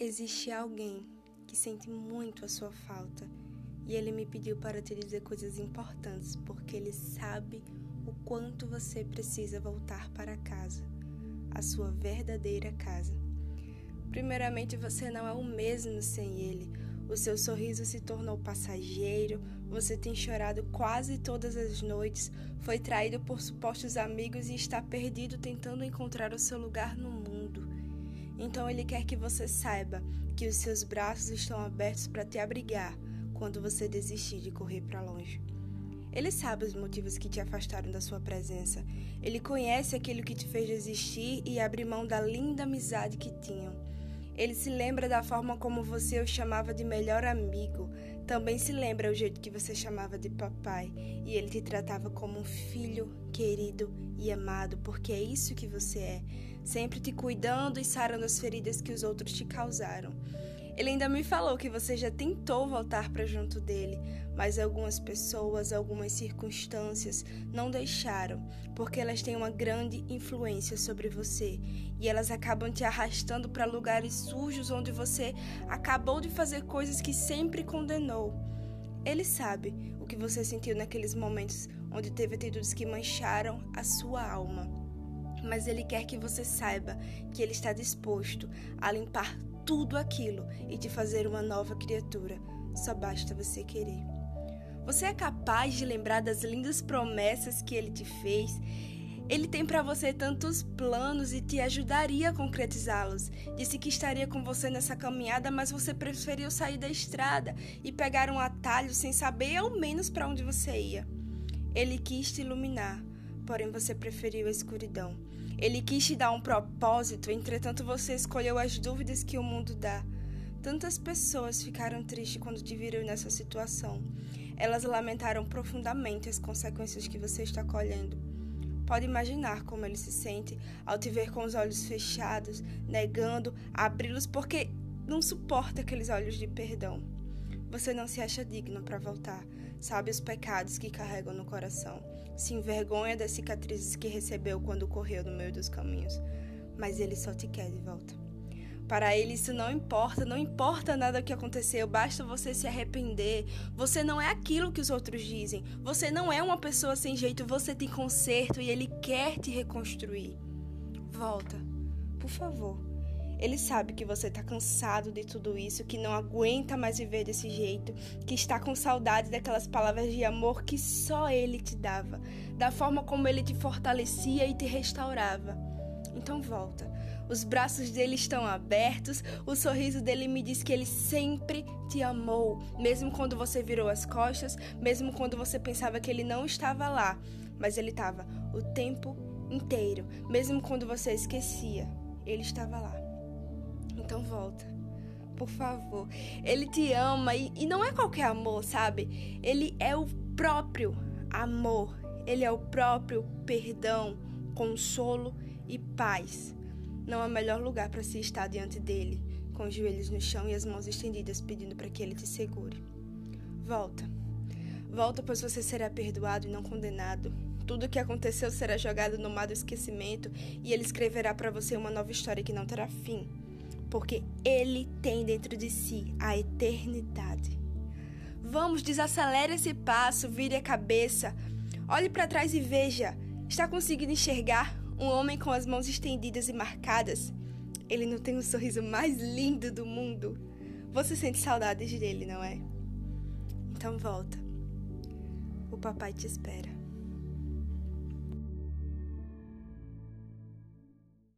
Existe alguém que sente muito a sua falta e ele me pediu para te dizer coisas importantes porque ele sabe o quanto você precisa voltar para casa, a sua verdadeira casa. Primeiramente, você não é o mesmo sem ele. O seu sorriso se tornou passageiro, você tem chorado quase todas as noites, foi traído por supostos amigos e está perdido tentando encontrar o seu lugar no mundo. Então ele quer que você saiba que os seus braços estão abertos para te abrigar quando você desistir de correr para longe. Ele sabe os motivos que te afastaram da sua presença. Ele conhece aquilo que te fez desistir e abrir mão da linda amizade que tinham. Ele se lembra da forma como você o chamava de melhor amigo. Também se lembra o jeito que você chamava de papai. E ele te tratava como um filho querido e amado, porque é isso que você é sempre te cuidando e sarando as feridas que os outros te causaram. Ele ainda me falou que você já tentou voltar para junto dele, mas algumas pessoas, algumas circunstâncias não deixaram, porque elas têm uma grande influência sobre você e elas acabam te arrastando para lugares sujos onde você acabou de fazer coisas que sempre condenou. Ele sabe o que você sentiu naqueles momentos onde teve atitudes que mancharam a sua alma mas Ele quer que você saiba que Ele está disposto a limpar tudo aquilo e te fazer uma nova criatura. Só basta você querer. Você é capaz de lembrar das lindas promessas que Ele te fez? Ele tem para você tantos planos e te ajudaria a concretizá-los. Disse que estaria com você nessa caminhada, mas você preferiu sair da estrada e pegar um atalho sem saber ao menos para onde você ia. Ele quis te iluminar, porém você preferiu a escuridão. Ele quis te dar um propósito, entretanto você escolheu as dúvidas que o mundo dá. Tantas pessoas ficaram tristes quando te viram nessa situação. Elas lamentaram profundamente as consequências que você está colhendo. Pode imaginar como ele se sente ao te ver com os olhos fechados, negando abri-los porque não suporta aqueles olhos de perdão. Você não se acha digno para voltar, sabe os pecados que carregam no coração, se envergonha das cicatrizes que recebeu quando correu no meio dos caminhos, mas ele só te quer de volta. Para ele isso não importa, não importa nada o que aconteceu, basta você se arrepender. Você não é aquilo que os outros dizem. Você não é uma pessoa sem jeito, você tem conserto e ele quer te reconstruir. Volta, por favor. Ele sabe que você está cansado de tudo isso, que não aguenta mais viver desse jeito, que está com saudade daquelas palavras de amor que só ele te dava, da forma como ele te fortalecia e te restaurava. Então volta. Os braços dele estão abertos, o sorriso dele me diz que ele sempre te amou, mesmo quando você virou as costas, mesmo quando você pensava que ele não estava lá, mas ele estava o tempo inteiro, mesmo quando você esquecia, ele estava lá. Então volta. Por favor. Ele te ama e, e não é qualquer amor, sabe? Ele é o próprio amor. Ele é o próprio perdão, consolo e paz. Não há melhor lugar para se estar diante dele, com os joelhos no chão e as mãos estendidas pedindo para que ele te segure. Volta. Volta, pois você será perdoado e não condenado. Tudo o que aconteceu será jogado no mar do esquecimento e ele escreverá para você uma nova história que não terá fim porque Ele tem dentro de si a eternidade. Vamos, desacelere esse passo, vire a cabeça, olhe para trás e veja: está conseguindo enxergar um homem com as mãos estendidas e marcadas? Ele não tem o sorriso mais lindo do mundo. Você sente saudades dele, não é? Então volta. O papai te espera.